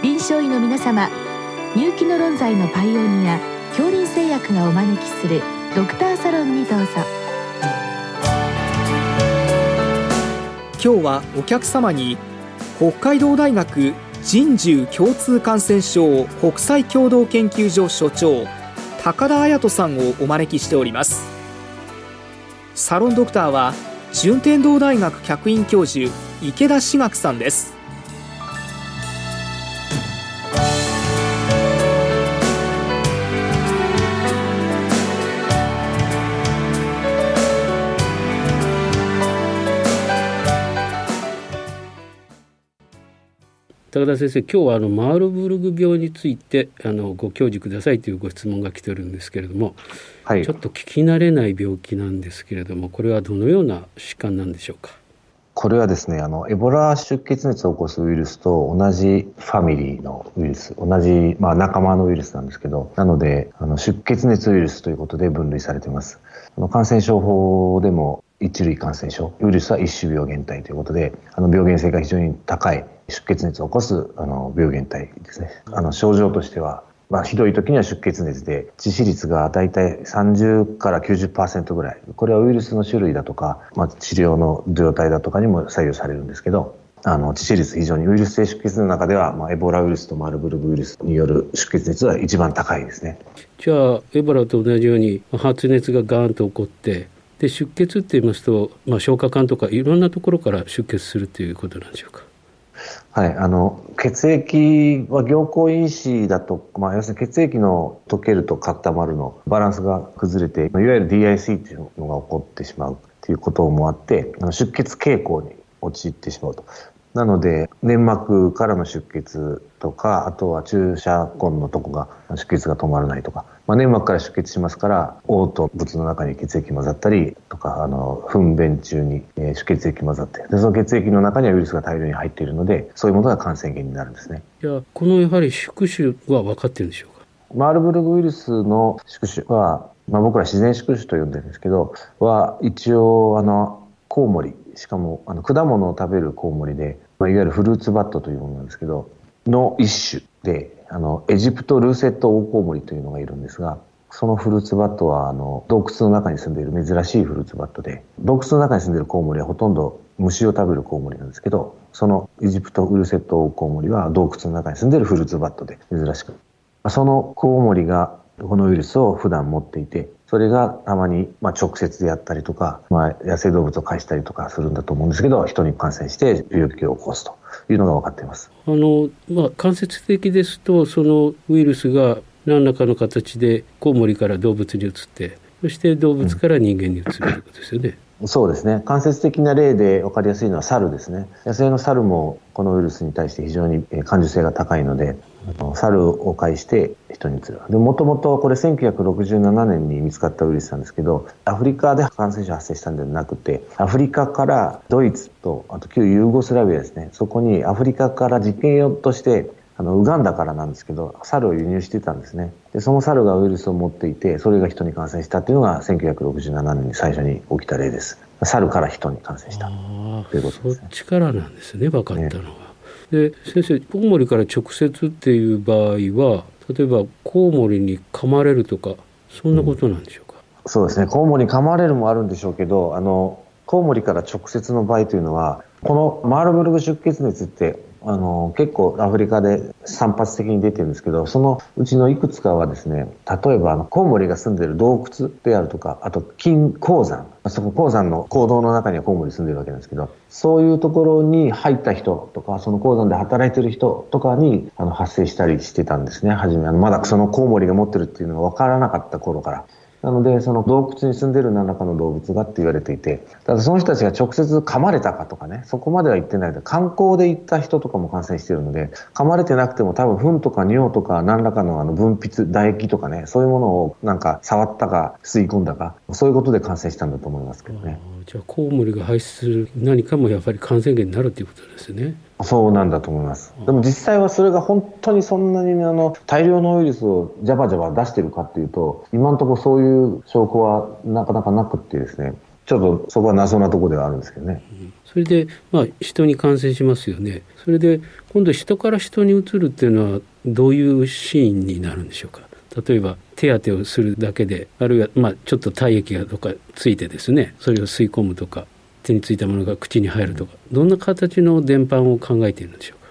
臨床医の皆様入気の論剤のパイオニア恐林製薬がお招きするドクターサロンにどうぞ。今日はお客様に北海道大学人獣共通感染症国際共同研究所所長高田彩人さんをお招きしております。サロンドクターは順天堂大学客員教授池田志学さんです。高田先生今日はあのマールブルグ病についてあのご教示くださいというご質問が来てるんですけれども、はい、ちょっと聞き慣れない病気なんですけれどもこれはどのような疾患なんでしょうか？これはですね、あの、エボラ出血熱を起こすウイルスと同じファミリーのウイルス、同じ、まあ、仲間のウイルスなんですけど、なので、あの、出血熱ウイルスということで分類されています。あの感染症法でも一類感染症、ウイルスは一種病原体ということで、あの、病原性が非常に高い出血熱を起こすあの病原体ですね。あの症状としては、まあ、ひどい時には出血熱で、致死率がだいたい30から90%ぐらい。これはウイルスの種類だとか、まあ、治療の状態だとかにも左右されるんですけど、あの、致死率非常にウイルス性出血の中では、まあ、エボラウイルスとマルブルグウイルスによる出血熱は一番高いですね。じゃあ、エボラと同じように発熱がガーンと起こって、で出血って言いますと、まあ、消化管とかいろんなところから出血するということなんでしょうか？はい、あの血液は凝固因子だと、まあ、要するに血液の溶けると固まるのバランスが崩れていわゆる DIC というのが起こってしまうということもあって出血傾向に陥ってしまうと。なので、粘膜からの出血とか、あとは注射痕のとこが出血が止まらないとか、まあ、粘膜から出血しますから、嘔吐物の中に血液混ざったりとか、あの、糞便中に出血液混ざって、で、その血液の中にはウイルスが大量に入っているので、そういうものが感染源になるんですね。いや、このやはり宿主は分かってるんでしょうか？マールブルグウイルスの宿主は、まあ、僕ら自然宿主と呼んでるんですけど、は一応、あの、コウモリ、しかもあの果物を食べるコウモリで、まあ、いわゆるフルーツバットというものなんですけど、の一種で、あの、エジプトルーセットオオコウモリというのがいるんですが、そのフルーツバットは、あの、洞窟の中に住んでいる珍しいフルーツバットで、洞窟の中に住んでいるコウモリはほとんど虫を食べるコウモリなんですけど、そのエジプトウルセットオオコウモリは洞窟の中に住んでいるフルーツバットで珍しく。そのコウモリがこのウイルスを普段持っていて、それがたまに、まあ、直接であったりとか、まあ、野生動物を介したりとかするんだと思うんですけど、人に感染して病気を起こすというのが分かっています。あの、まあ、間接的ですと、そのウイルスが何らかの形でコウモリから動物に移って、そして動物から人間に移るということですよね。うん、そうですね。間接的な例で分かりやすいのは猿ですね。野生の猿もこのウイルスに対して非常に感受性が高いので、猿を介して人に移る。で、もともとこれ1967年に見つかったウイルスなんですけど、アフリカで感染症発生したんではなくて、アフリカからドイツと、あと旧ユーゴスラビアですね、そこにアフリカから実験用として、あの、ウガンダからなんですけど、猿を輸入してたんですね。で、その猿がウイルスを持っていて、それが人に感染したっていうのが1967年に最初に起きた例です。猿から人に感染したということです、ね、そっちからなんですね、分かったのは。ねで先生コウモリから直接っていう場合は例えばコウモリに噛まれるとかそんなことなんでしょうか、うん、そうですね。コウモリに噛まれるもあるんでしょうけどあのコウモリから直接の場合というのはこのマールブルグ出血熱ってあの結構アフリカで散発的に出てるんですけどそのうちのいくつかはですね例えばあのコウモリが住んでる洞窟であるとかあと金鉱山そこ鉱山の坑道の中にはコウモリ住んでるわけなんですけどそういうところに入った人とかその鉱山で働いてる人とかにあの発生したりしてたんですね初めあのまだそのコウモリが持ってるっていうのが分からなかった頃から。なので、その洞窟に住んでる何らかの動物がって言われていて、ただその人たちが直接噛まれたかとかね、そこまでは言ってないで、観光で行った人とかも感染してるので、噛まれてなくても多分糞とか尿とか何らかのあの分泌、唾液とかね、そういうものをなんか触ったか吸い込んだか、そういうことで感染したんだと思いますけどね。じゃあコウモリが排出する何かもやっぱり感染源になるということですね。そうなんだと思います。でも実際はそれが本当にそんなにあの大量のウイルスをジャバジャバ出してるかっていうと、今のところそういう証拠はなかなかなくってですね、ちょっとそこは謎なところではあるんですけどね。それで、まあ、人に感染しますよね。それで、今度人から人にうつるっていうのは、どういうシーンになるんでしょうか。例えば、手当てをするだけで、あるいは、まあ、ちょっと体液がとかついてですね、それを吸い込むとか、手についたものが口に入るとか、どんな形の伝播を考えているんでしょうか？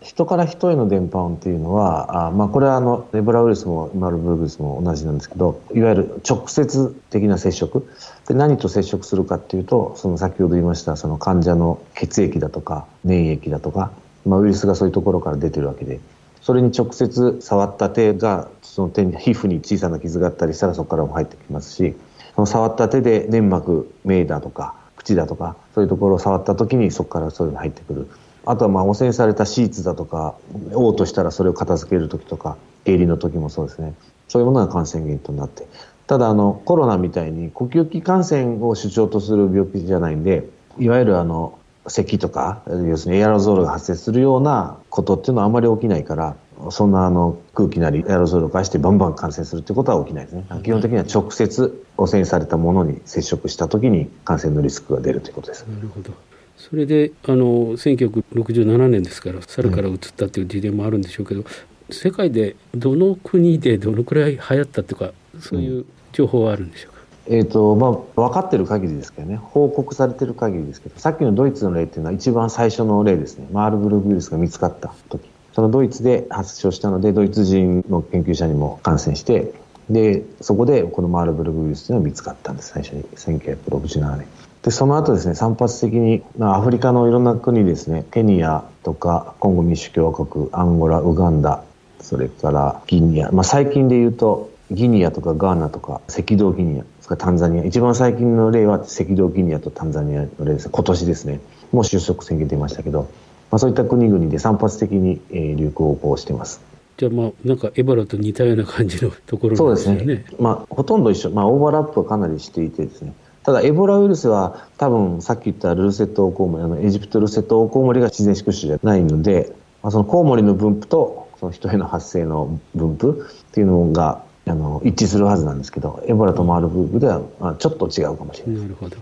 人から人への伝播っていうのは、あまあ、これはあのエボラウイルスもマルブルグスも同じなんですけど、いわゆる直接的な接触。で何と接触するかっていうと、その先ほど言いましたその患者の血液だとか粘液だとか、まあ、ウイルスがそういうところから出てるわけで、それに直接触った手がその手に皮膚に小さな傷があったりしたらそこからも入ってきますし、その触った手で粘膜、目だとか口だとかそういうところを触った時にそこからそういうの入ってくる。あとはまあ汚染されたシーツだとか、嘔吐したらそれを片付ける時とか、経理の時もそうですね。そういうものが感染源となって。ただあのコロナみたいに呼吸器感染を主張とする病気じゃないんで、いわゆるあの咳とか、要するにエアロゾルが発生するようなことっていうのはあまり起きないから、そんなあの空気なりエアロゾルを介してバンバン感染するってことは起きないですね。基本的には直接汚染されたものに接触した時に感染のリスクが出るということです。なるほど。それであの1967年ですから猿から移ったっていう事例もあるんでしょうけど、うん、世界でどの国でどのくらい流行ったとかそういう情報はあるんでしょうか、うん、えーとまあ、分かっている限りですけどね。報告されている限りですけどさっきのドイツの例っていうのは一番最初の例ですね。マールブルグウイルスが見つかった時。そのドイツで発症したのでドイツ人の研究者にも感染してでそこでこのマールブルグウイルスというのが見つかったんです。最初に。1967年。で、その後ですね、散発的に、アフリカのいろんな国ですね、ケニアとか、コンゴ民主共和国、アンゴラ、ウガンダ、それからギニア、まあ、最近で言うと、ギニアとかガーナとか、赤道ギニア、からタンザニア、一番最近の例は赤道ギニアとタンザニアの例です。今年ですね、もう収束宣言出ましたけど、まあ、そういった国々で散発的に、えー、流行をしています。じゃあまあなんかエボラと似たような感じのところね。そうですね。まあほとんど一緒、まあオーバーラップはかなりしていてですね。ただエボラウイルスは多分さっき言ったルルセットオオコウモリあのエジプトルセットオオコウモリが自然宿主じゃないので、まあ、そのコウモリの分布とその人への発生の分布っていうのがあの一致するはずなんですけどエボラとマールブーグでは、まあ、ちょっと違うかもしれない。なるほど。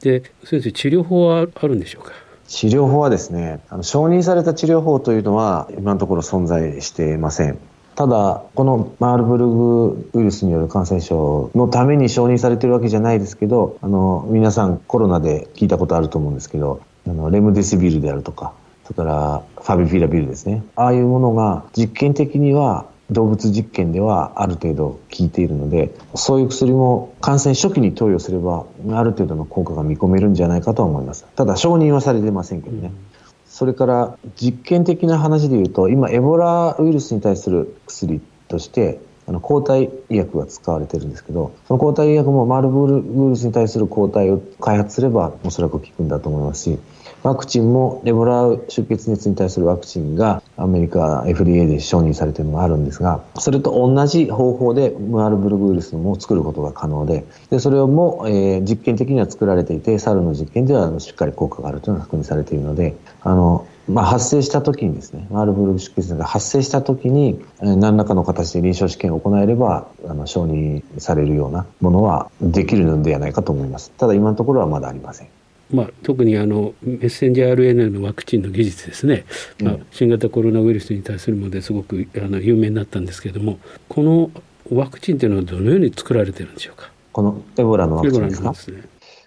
で先生治療法はあるんでしょうか？治療法はですねあの承認された治療法というのは今のところ存在していません。ただ、このマールブルグウイルスによる感染症のために承認されてるわけじゃないですけど、あの、皆さんコロナで聞いたことあると思うんですけど、あの、レムデシビルであるとか、それからファビフィラビルですね。ああいうものが実験的には動物実験ではある程度効いているので、そういう薬も感染初期に投与すれば、ある程度の効果が見込めるんじゃないかと思います。ただ、承認はされてませんけどね。うんそれから実験的な話で言うと、今、エボラウイルスに対する薬として、あの抗体医薬が使われてるんですけど、その抗体医薬もマルブルウイルスに対する抗体を開発すれば、おそらく効くんだと思いますし、ワクチンもエボラ出血熱に対するワクチンがアメリカ FDA で承認されているのがあるんですが、それと同じ方法でマールブルグウイルスも作ることが可能で、でそれも、えー、実験的には作られていて、猿の実験ではしっかり効果があるというのが確認されているので、あの、まあ、発生した時にですね、マールブルグ出血が発生した時に、何らかの形で臨床試験を行えれば、あの、承認されるようなものはできるのではないかと思います。ただ今のところはまだありません。まあ、特にあのメッセンジャー RNA のワクチンの技術ですね、まあ、新型コロナウイルスに対するものですごくあの有名になったんですけれどもこのワクチンというのはどのように作られてるんでしょうか？このエボラのワクチンですか、ね、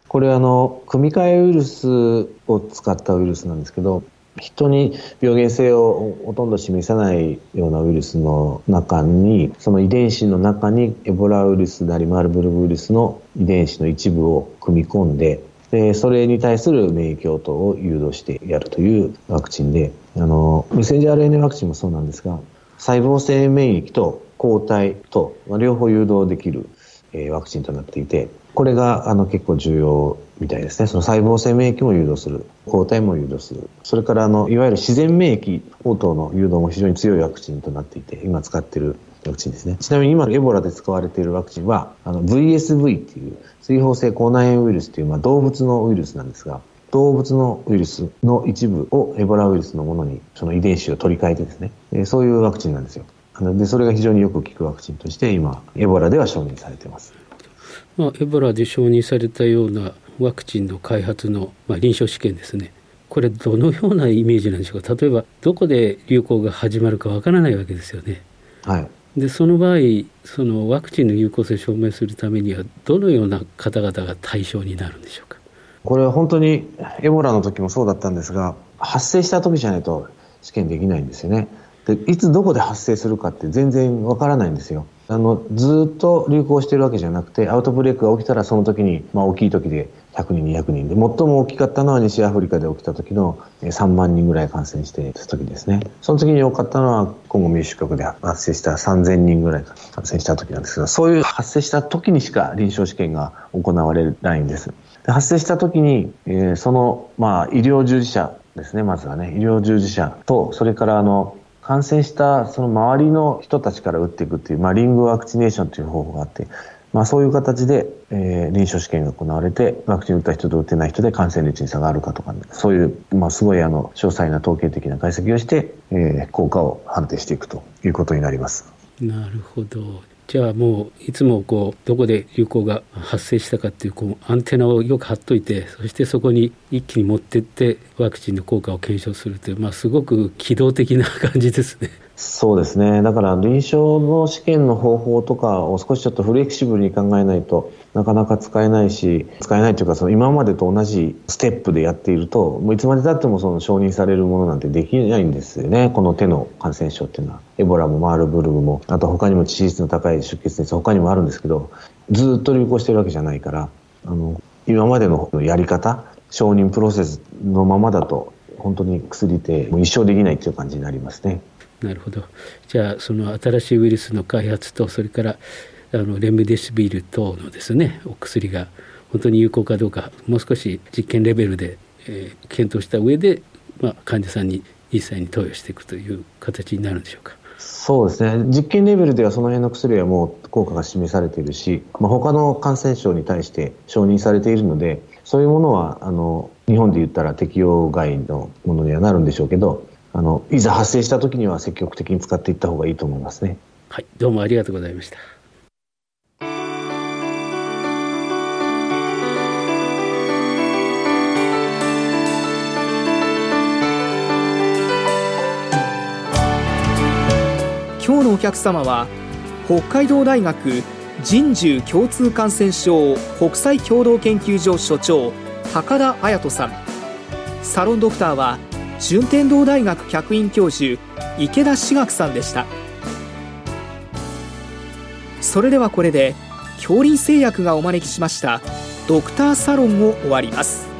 これあの組み換えウイルスを使ったウイルスなんですけど人に病原性をほとんど示さないようなウイルスの中にその遺伝子の中にエボラウイルスなりマールブルグウイルスの遺伝子の一部を組み込んででそれに対する免疫応答を誘導してやるというワクチンであのメッセンジャー RNA ワクチンもそうなんですが細胞性免疫と抗体と、両方誘導できる、え、ワクチンとなっていてこれがあの結構重要みたいですね。その細胞性免疫も誘導する。抗体も誘導する。それからあの、いわゆる自然免疫応答の誘導も非常に強いワクチンとなっていて、今使っているワクチンですね。ちなみに今のエボラで使われているワクチンは、あの VSV っていう水疱性口内炎ウイルスという、まあ、動物のウイルスなんですが、動物のウイルスの一部をエボラウイルスのものにその遺伝子を取り替えてですね、えそういうワクチンなんですよ。で、それが非常によく効くワクチンとして今、エボラでは承認されています。まあ、エボラで承認されたようなワクチンの開発の、まあ、臨床試験ですねこれどのようなイメージなんでしょうか例えばどこで流行が始まるかわからないわけですよね。はい、でその場合そのワクチンの有効性を証明するためにはどのような方々が対象になるんでしょうか？これは本当にエボラの時もそうだったんですが発生した時じゃないと試験できないんですよね。でいつどこで発生するかって全然わからないんですよ。あのずっと流行しているわけじゃなくてアウトブレイクが起きたらその時に、まあ、大きい時で100人200人で最も大きかったのは西アフリカで起きた時の3万人ぐらい感染してた時ですね。その時に多かったのはコンゴ民主国で発生した3000人ぐらい感染した時なんですがそういう発生した時にしか臨床試験が行われないんです。で発生した時に、えー、その、まあ、医療従事者ですねまずはね医療従事者とそれからあの感染したその周りの人たちから打っていくっていう、まあ、リングワクチネーションという方法があって、まあ、そういう形で、えー、臨床試験が行われてワクチン打った人と打ってない人で感染率に差があるかとか、ね、そういう、まあ、すごいあの詳細な統計的な解析をして、えー、効果を判定していくということになります。なるほどじゃあもういつもこうどこで流行が発生したかっていうこうアンテナをよく張っといてそしてそこに一気に持ってってワクチンの効果を検証するという、まあ、すごく機動的な感じですね。そうですね。だから臨床の試験の方法とかを少しちょっとフレキシブルに考えないとなかなか使えないし、使えないというかその今までと同じステップでやっていると、もういつまでたってもその承認されるものなんてできないんですよね。この手の感染症っていうのは。エボラもマールブルグも、あと他にも致死率の高い出血熱他にもあるんですけど、ずっと流行してるわけじゃないから、あの、今までのやり方、承認プロセスのままだと、本当に薬ってもう一生できないっていう感じになりますね。なるほどじゃあその新しいウイルスの開発とそれからあのレムデシビル等のですねお薬が本当に有効かどうかもう少し実験レベルで、えー、検討した上で、まあ、患者さんに実際に投与していくという形になるんでしょうか。そうですね実験レベルではその辺の薬はもう効果が示されているし、まあ、他の感染症に対して承認されているのでそういうものはあの日本で言ったら適用外のものにはなるんでしょうけどあのいざ発生した時には積極的に使っていった方がいいと思いますね。はい、どうもありがとうございました。今日のお客様は北海道大学人獣共通感染症国際共同研究所所長高田彩人さん。サロンドクターは順天堂大学客員教授池田志学さんでした。それではこれで恐林製薬がお招きしましたドクターサロンを終わります。